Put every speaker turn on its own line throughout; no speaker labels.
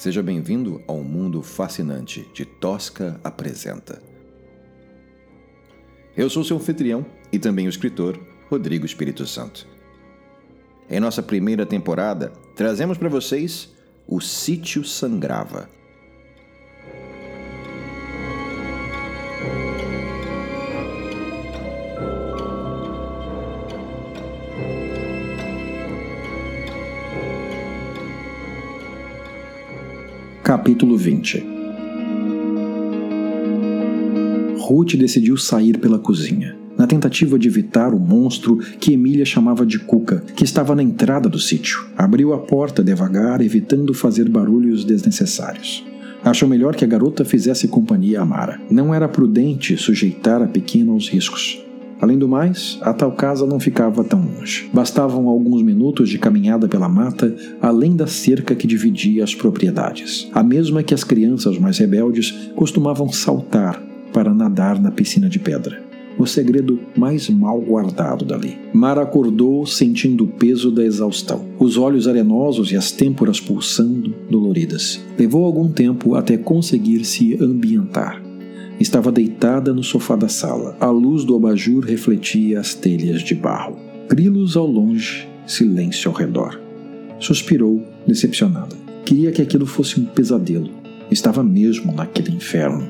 Seja bem-vindo ao mundo fascinante de Tosca Apresenta. Eu sou seu anfitrião e também o escritor Rodrigo Espírito Santo. Em nossa primeira temporada, trazemos para vocês O Sítio Sangrava.
Capítulo 20 Ruth decidiu sair pela cozinha, na tentativa de evitar o monstro que Emília chamava de Cuca, que estava na entrada do sítio. Abriu a porta devagar, evitando fazer barulhos desnecessários. Achou melhor que a garota fizesse companhia a Mara. Não era prudente sujeitar a pequena aos riscos. Além do mais, a tal casa não ficava tão longe. Bastavam alguns minutos de caminhada pela mata, além da cerca que dividia as propriedades. A mesma que as crianças mais rebeldes costumavam saltar para nadar na piscina de pedra. O segredo mais mal guardado dali. Mara acordou sentindo o peso da exaustão, os olhos arenosos e as têmporas pulsando, doloridas. Levou algum tempo até conseguir se ambientar. Estava deitada no sofá da sala. A luz do abajur refletia as telhas de barro. Grilos ao longe, silêncio ao redor. Suspirou, decepcionada. Queria que aquilo fosse um pesadelo. Estava mesmo naquele inferno.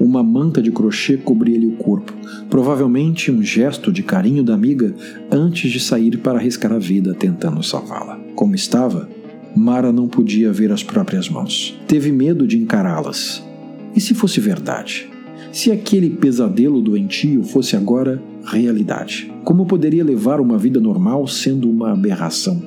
Uma manta de crochê cobria-lhe o corpo, provavelmente um gesto de carinho da amiga antes de sair para arriscar a vida tentando salvá-la. Como estava, Mara não podia ver as próprias mãos. Teve medo de encará-las. E se fosse verdade? Se aquele pesadelo doentio fosse agora realidade, como poderia levar uma vida normal sendo uma aberração?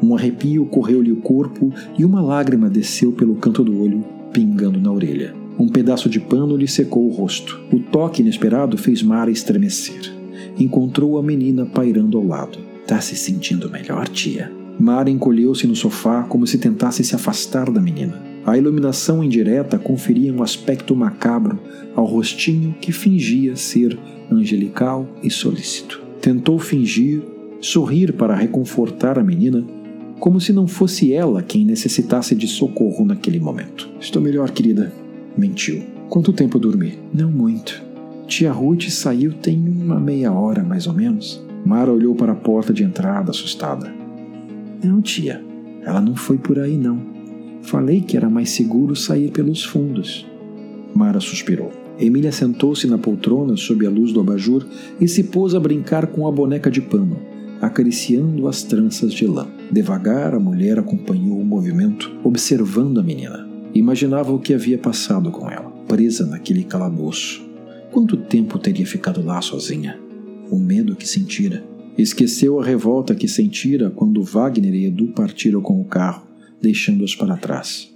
Um arrepio correu-lhe o corpo e uma lágrima desceu pelo canto do olho, pingando na orelha. Um pedaço de pano lhe secou o rosto. O toque inesperado fez Mara estremecer. Encontrou a menina pairando ao lado. Tá se sentindo melhor, tia? Mara encolheu-se no sofá como se tentasse se afastar da menina. A iluminação indireta conferia um aspecto macabro ao rostinho que fingia ser angelical e solícito. Tentou fingir, sorrir para reconfortar a menina, como se não fosse ela quem necessitasse de socorro naquele momento. Estou melhor, querida. Mentiu. Quanto tempo dormi? Não muito. Tia Ruth saiu tem uma meia hora, mais ou menos. Mara olhou para a porta de entrada, assustada. Não, tia. Ela não foi por aí, não. Falei que era mais seguro sair pelos fundos. Mara suspirou. Emília sentou-se na poltrona sob a luz do abajur e se pôs a brincar com a boneca de pano, acariciando as tranças de lã. Devagar, a mulher acompanhou o movimento, observando a menina. Imaginava o que havia passado com ela, presa naquele calabouço. Quanto tempo teria ficado lá sozinha? O medo que sentira. Esqueceu a revolta que sentira quando Wagner e Edu partiram com o carro deixando-as para trás.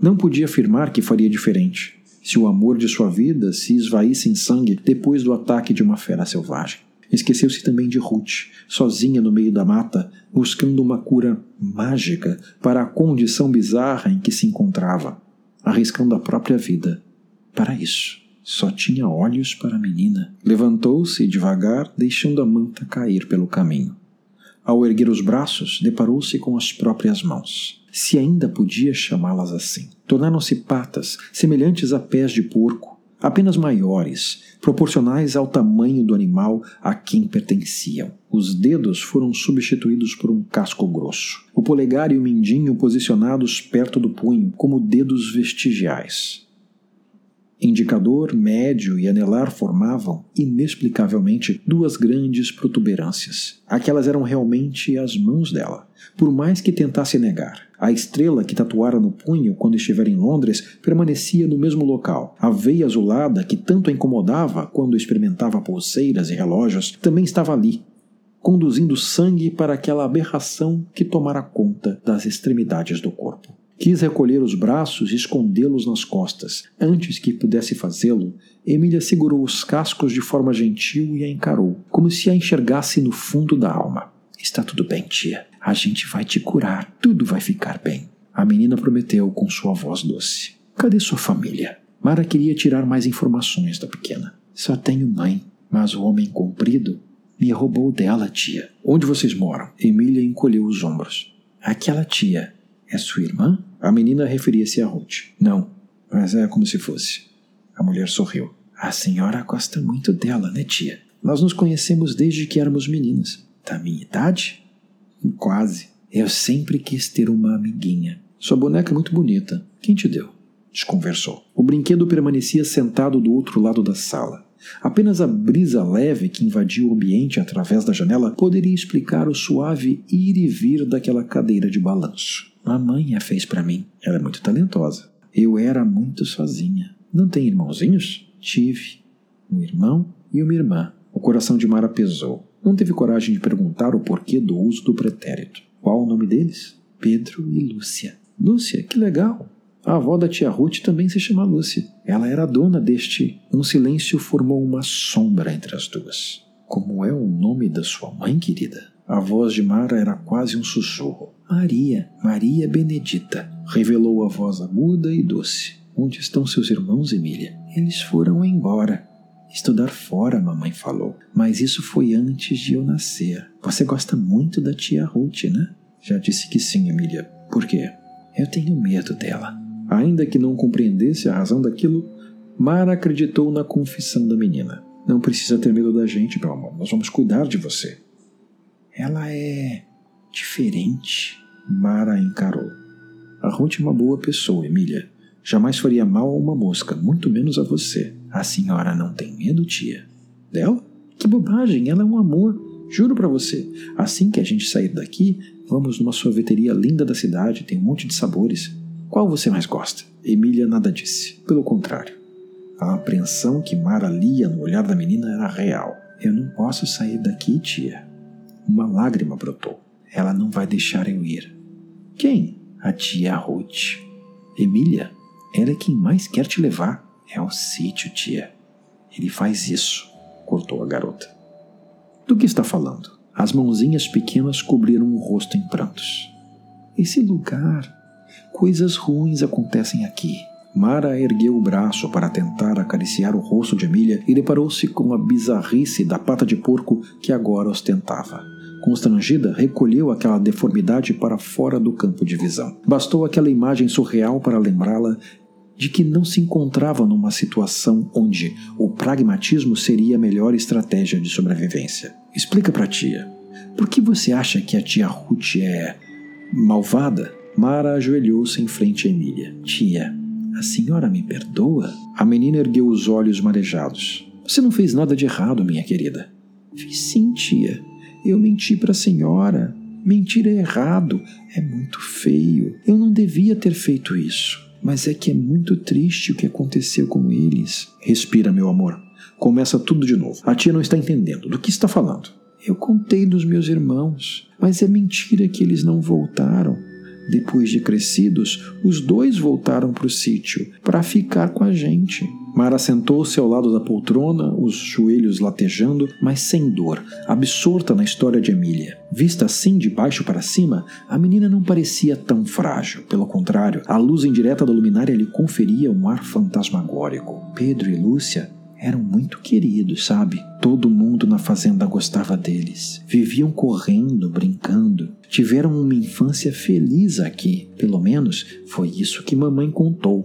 Não podia afirmar que faria diferente, se o amor de sua vida se esvaísse em sangue depois do ataque de uma fera selvagem. Esqueceu-se também de Ruth, sozinha no meio da mata, buscando uma cura mágica para a condição bizarra em que se encontrava, arriscando a própria vida. Para isso, só tinha olhos para a menina. Levantou-se devagar, deixando a manta cair pelo caminho. Ao erguer os braços, deparou-se com as próprias mãos se ainda podia chamá-las assim. Tornaram-se patas, semelhantes a pés de porco, apenas maiores, proporcionais ao tamanho do animal a quem pertenciam. Os dedos foram substituídos por um casco grosso. O polegar e o mindinho posicionados perto do punho, como dedos vestigiais. Indicador, médio e anelar formavam, inexplicavelmente, duas grandes protuberâncias. Aquelas eram realmente as mãos dela, por mais que tentasse negar. A estrela que tatuara no punho quando estiver em Londres permanecia no mesmo local. A veia azulada que tanto a incomodava quando experimentava pulseiras e relógios também estava ali, conduzindo sangue para aquela aberração que tomara conta das extremidades do corpo. Quis recolher os braços e escondê-los nas costas. Antes que pudesse fazê-lo, Emília segurou os cascos de forma gentil e a encarou, como se a enxergasse no fundo da alma. Está tudo bem, tia. A gente vai te curar. Tudo vai ficar bem. A menina prometeu com sua voz doce. Cadê sua família? Mara queria tirar mais informações da pequena. Só tenho mãe, mas o homem comprido me roubou dela, tia. Onde vocês moram? Emília encolheu os ombros. Aquela tia é sua irmã? A menina referia-se a Ruth. Não, mas é como se fosse. A mulher sorriu. A senhora gosta muito dela, né, tia? Nós nos conhecemos desde que éramos meninas. Da minha idade? Quase. Eu sempre quis ter uma amiguinha. Sua boneca é muito bonita. Quem te deu? Desconversou. O brinquedo permanecia sentado do outro lado da sala. Apenas a brisa leve que invadia o ambiente através da janela poderia explicar o suave ir e vir daquela cadeira de balanço. Mamãe a fez para mim. Ela é muito talentosa. Eu era muito sozinha. Não tem irmãozinhos? Tive. Um irmão e uma irmã. O coração de Mara pesou. Não teve coragem de perguntar o porquê do uso do pretérito. Qual o nome deles? Pedro e Lúcia. Lúcia, que legal! A avó da tia Ruth também se chama Lúcia. Ela era dona deste. Um silêncio formou uma sombra entre as duas. Como é o nome da sua mãe, querida? A voz de Mara era quase um sussurro. Maria, Maria Benedita, revelou a voz aguda e doce. Onde estão seus irmãos, Emília? Eles foram embora. Estudar fora, mamãe falou. Mas isso foi antes de eu nascer. Você gosta muito da tia Ruth, né? Já disse que sim, Emília. Por quê? Eu tenho medo dela. Ainda que não compreendesse a razão daquilo, Mara acreditou na confissão da menina. Não precisa ter medo da gente, meu amor. Nós vamos cuidar de você. Ela é diferente. Mara encarou. A Ruth é uma boa pessoa, Emília. Jamais faria mal a uma mosca, muito menos a você. A senhora não tem medo, tia? Dela? Que bobagem, ela é um amor. Juro para você. Assim que a gente sair daqui, vamos numa sorveteria linda da cidade, tem um monte de sabores. Qual você mais gosta? Emília nada disse. Pelo contrário. A apreensão que Mara lia no olhar da menina era real. Eu não posso sair daqui, tia. Uma lágrima brotou. Ela não vai deixar eu ir. Quem? A tia Ruth. Emília, ela é quem mais quer te levar. É o sítio, tia. Ele faz isso, cortou a garota. Do que está falando? As mãozinhas pequenas cobriram o rosto em prantos. Esse lugar, Coisas ruins acontecem aqui. Mara ergueu o braço para tentar acariciar o rosto de Emília e deparou-se com a bizarrice da pata de porco que agora ostentava. Constrangida, recolheu aquela deformidade para fora do campo de visão. Bastou aquela imagem surreal para lembrá-la de que não se encontrava numa situação onde o pragmatismo seria a melhor estratégia de sobrevivência. Explica para a tia. Por que você acha que a tia Ruth é malvada? Mara ajoelhou-se em frente a Emília. Tia, a senhora me perdoa? A menina ergueu os olhos marejados. Você não fez nada de errado, minha querida. Fiz sim, tia. Eu menti para a senhora. Mentir é errado. É muito feio. Eu não devia ter feito isso. Mas é que é muito triste o que aconteceu com eles. Respira, meu amor. Começa tudo de novo. A tia não está entendendo. Do que está falando? Eu contei dos meus irmãos, mas é mentira que eles não voltaram. Depois de crescidos, os dois voltaram para o sítio para ficar com a gente. Mara sentou-se ao lado da poltrona, os joelhos latejando, mas sem dor, absorta na história de Emília. Vista assim de baixo para cima, a menina não parecia tão frágil. Pelo contrário, a luz indireta da luminária lhe conferia um ar fantasmagórico. Pedro e Lúcia eram muito queridos, sabe? Todo mundo na fazenda gostava deles. Viviam correndo, brincando. Tiveram uma infância feliz aqui. Pelo menos foi isso que mamãe contou.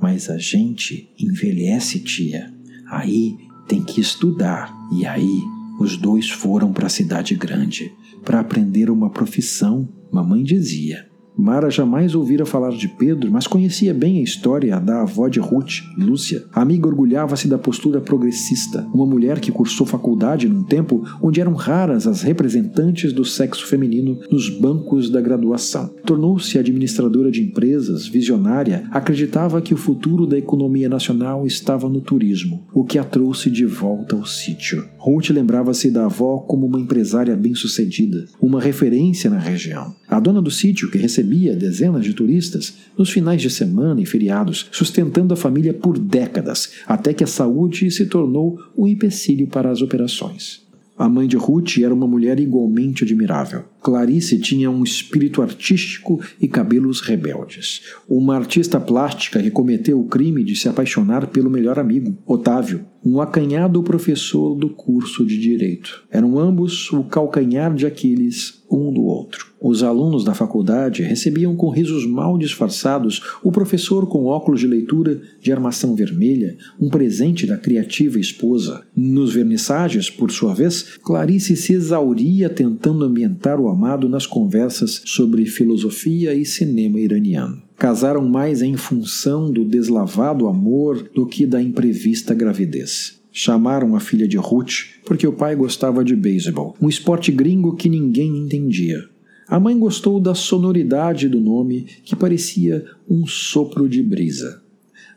Mas a gente envelhece, tia. Aí tem que estudar. E aí os dois foram para a cidade grande para aprender uma profissão, mamãe dizia. Mara jamais ouvira falar de Pedro, mas conhecia bem a história da avó de Ruth, Lúcia. A amiga orgulhava-se da postura progressista, uma mulher que cursou faculdade num tempo onde eram raras as representantes do sexo feminino nos bancos da graduação. Tornou-se administradora de empresas, visionária, acreditava que o futuro da economia nacional estava no turismo, o que a trouxe de volta ao sítio. Ruth lembrava-se da avó como uma empresária bem-sucedida, uma referência na região. A dona do sítio, que recebia dezenas de turistas nos finais de semana e feriados, sustentando a família por décadas, até que a saúde se tornou um empecilho para as operações. A mãe de Ruth era uma mulher igualmente admirável. Clarice tinha um espírito artístico e cabelos rebeldes. Uma artista plástica que cometeu o crime de se apaixonar pelo melhor amigo, Otávio, um acanhado professor do curso de Direito. Eram ambos o calcanhar de Aquiles um do outro. Os alunos da faculdade recebiam com risos mal disfarçados o professor com óculos de leitura de armação vermelha, um presente da criativa esposa. Nos vernissagens, por sua vez, Clarice se exauria tentando ambientar o amado nas conversas sobre filosofia e cinema iraniano casaram mais em função do deslavado amor do que da imprevista gravidez. Chamaram a filha de Ruth porque o pai gostava de beisebol, um esporte gringo que ninguém entendia. A mãe gostou da sonoridade do nome, que parecia um sopro de brisa.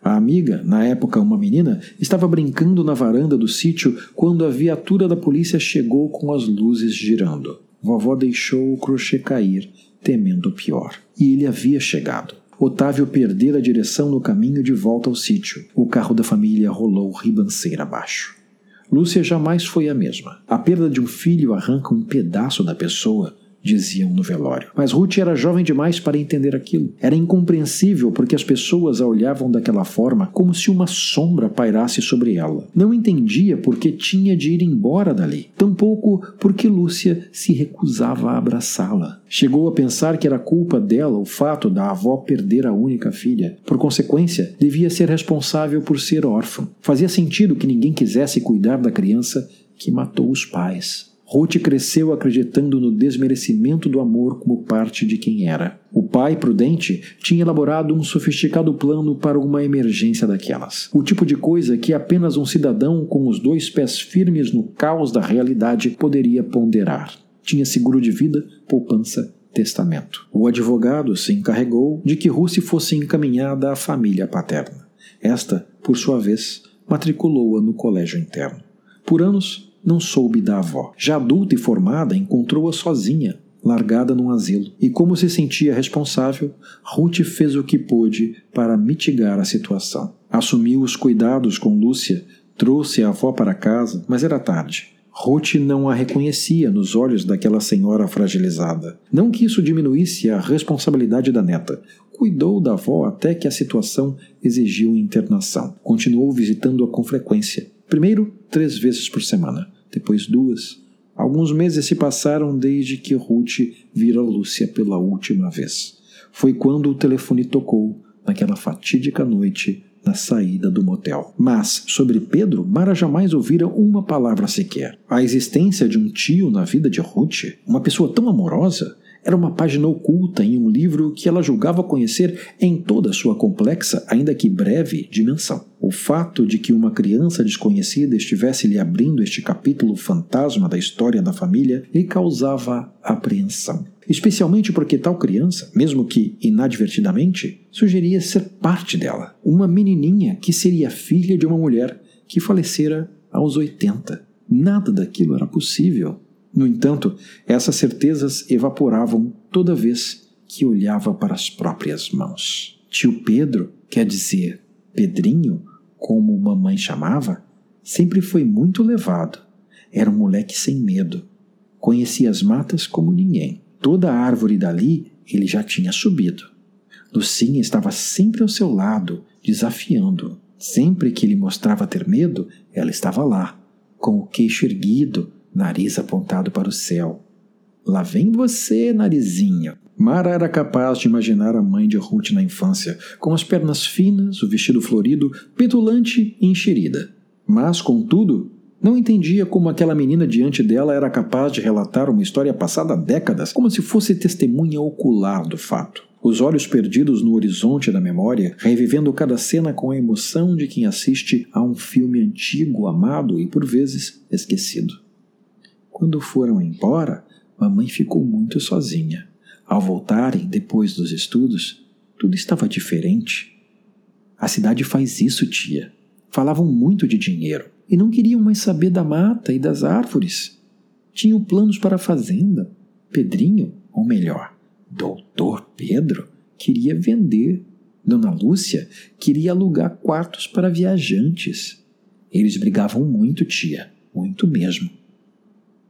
A amiga, na época uma menina, estava brincando na varanda do sítio quando a viatura da polícia chegou com as luzes girando. Vovó deixou o crochê cair, temendo o pior. E ele havia chegado. Otávio perdera a direção no caminho de volta ao sítio. O carro da família rolou ribanceira abaixo. Lúcia jamais foi a mesma. A perda de um filho arranca um pedaço da pessoa, diziam no velório. Mas Ruth era jovem demais para entender aquilo. Era incompreensível porque as pessoas a olhavam daquela forma como se uma sombra pairasse sobre ela. Não entendia porque tinha de ir embora dali, tampouco porque Lúcia se recusava a abraçá-la. Chegou a pensar que era culpa dela o fato da avó perder a única filha. Por consequência, devia ser responsável por ser órfã. Fazia sentido que ninguém quisesse cuidar da criança que matou os pais. Ruth cresceu acreditando no desmerecimento do amor como parte de quem era. O pai, prudente, tinha elaborado um sofisticado plano para uma emergência daquelas. O tipo de coisa que apenas um cidadão com os dois pés firmes no caos da realidade poderia ponderar. Tinha seguro de vida, poupança, testamento. O advogado se encarregou de que Ruth fosse encaminhada à família paterna. Esta, por sua vez, matriculou-a no colégio interno. Por anos, não soube da avó. Já adulta e formada, encontrou-a sozinha, largada num asilo. E como se sentia responsável, Ruth fez o que pôde para mitigar a situação. Assumiu os cuidados com Lúcia, trouxe a avó para casa, mas era tarde. Ruth não a reconhecia nos olhos daquela senhora fragilizada. Não que isso diminuísse a responsabilidade da neta. Cuidou da avó até que a situação exigiu internação. Continuou visitando-a com frequência. Primeiro, três vezes por semana, depois duas. Alguns meses se passaram desde que Ruth vira Lúcia pela última vez. Foi quando o telefone tocou, naquela fatídica noite, na saída do motel. Mas, sobre Pedro, Mara jamais ouvira uma palavra sequer. A existência de um tio na vida de Ruth, uma pessoa tão amorosa, era uma página oculta em um livro que ela julgava conhecer em toda a sua complexa, ainda que breve, dimensão. O fato de que uma criança desconhecida estivesse lhe abrindo este capítulo fantasma da história da família lhe causava apreensão. Especialmente porque tal criança, mesmo que inadvertidamente, sugeria ser parte dela. Uma menininha que seria filha de uma mulher que falecera aos 80. Nada daquilo era possível. No entanto, essas certezas evaporavam toda vez que olhava para as próprias mãos. Tio Pedro, quer dizer, Pedrinho, como mamãe chamava, sempre foi muito levado. Era um moleque sem medo. Conhecia as matas como ninguém. Toda a árvore dali ele já tinha subido. Lucinha estava sempre ao seu lado, desafiando-o. Sempre que ele mostrava ter medo, ela estava lá, com o queixo erguido, nariz apontado para o céu. Lá vem você, narizinho. Mara era capaz de imaginar a mãe de Ruth na infância, com as pernas finas, o vestido florido, petulante e enxerida. Mas, contudo, não entendia como aquela menina diante dela era capaz de relatar uma história passada há décadas, como se fosse testemunha ocular do fato. Os olhos perdidos no horizonte da memória, revivendo cada cena com a emoção de quem assiste a um filme antigo, amado e por vezes esquecido. Quando foram embora, mamãe ficou muito sozinha. Ao voltarem, depois dos estudos, tudo estava diferente. A cidade faz isso, tia. Falavam muito de dinheiro e não queriam mais saber da mata e das árvores. Tinham planos para a fazenda. Pedrinho, ou melhor, Doutor Pedro, queria vender. Dona Lúcia queria alugar quartos para viajantes. Eles brigavam muito, tia, muito mesmo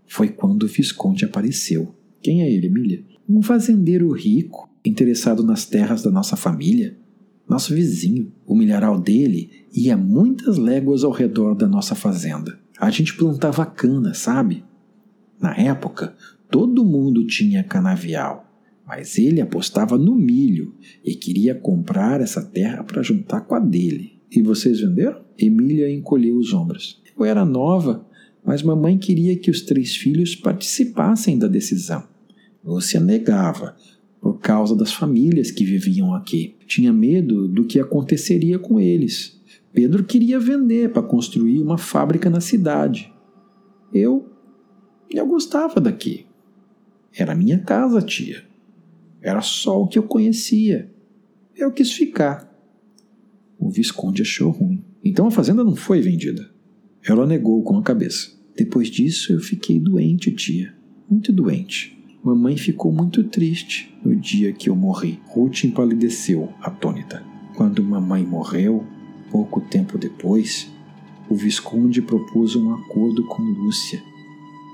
foi quando o Visconde apareceu. Quem é ele, Emília? Um fazendeiro rico, interessado nas terras da nossa família. Nosso vizinho. O milharal dele ia muitas léguas ao redor da nossa fazenda. A gente plantava cana, sabe? Na época, todo mundo tinha canavial, mas ele apostava no milho e queria comprar essa terra para juntar com a dele. E vocês venderam? Emília encolheu os ombros. Eu era nova, mas mamãe queria que os três filhos participassem da decisão. Lúcia negava, por causa das famílias que viviam aqui. Tinha medo do que aconteceria com eles. Pedro queria vender para construir uma fábrica na cidade. Eu. Eu gostava daqui. Era minha casa, tia. Era só o que eu conhecia. Eu quis ficar. O Visconde achou ruim. Então a fazenda não foi vendida. Ela negou com a cabeça. Depois disso eu fiquei doente, tia. Muito doente. Mamãe ficou muito triste no dia que eu morri. Ruth empalideceu, atônita. Quando mamãe morreu, pouco tempo depois, o Visconde propôs um acordo com Lúcia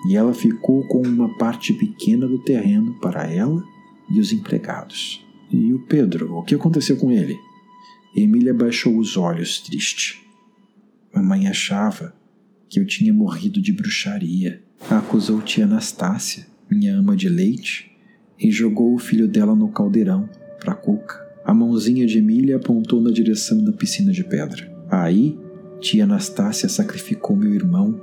e ela ficou com uma parte pequena do terreno para ela e os empregados. E o Pedro, o que aconteceu com ele? Emília baixou os olhos, triste. Mamãe achava que eu tinha morrido de bruxaria. Acusou tia Anastácia minha ama de leite, e jogou o filho dela no caldeirão, para a cuca. A mãozinha de Emília apontou na direção da piscina de pedra. Aí, tia Anastácia sacrificou meu irmão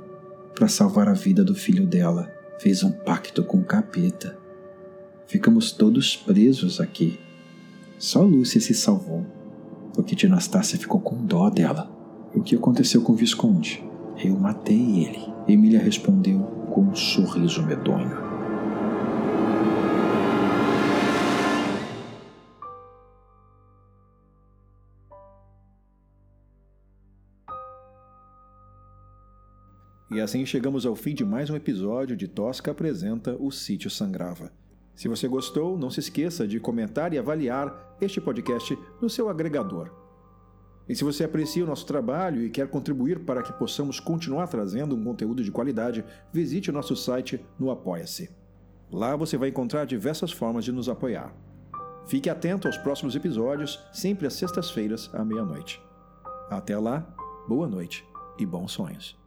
para salvar a vida do filho dela. Fez um pacto com o capeta. Ficamos todos presos aqui. Só Lúcia se salvou, porque tia Anastácia ficou com dó dela. O que aconteceu com o Visconde? Eu matei ele. Emília respondeu com um sorriso medonho.
E assim chegamos ao fim de mais um episódio de Tosca apresenta O Sítio Sangrava. Se você gostou, não se esqueça de comentar e avaliar este podcast no seu agregador. E se você aprecia o nosso trabalho e quer contribuir para que possamos continuar trazendo um conteúdo de qualidade, visite o nosso site no Apoia-se. Lá você vai encontrar diversas formas de nos apoiar. Fique atento aos próximos episódios, sempre às sextas-feiras à meia-noite. Até lá, boa noite e bons sonhos.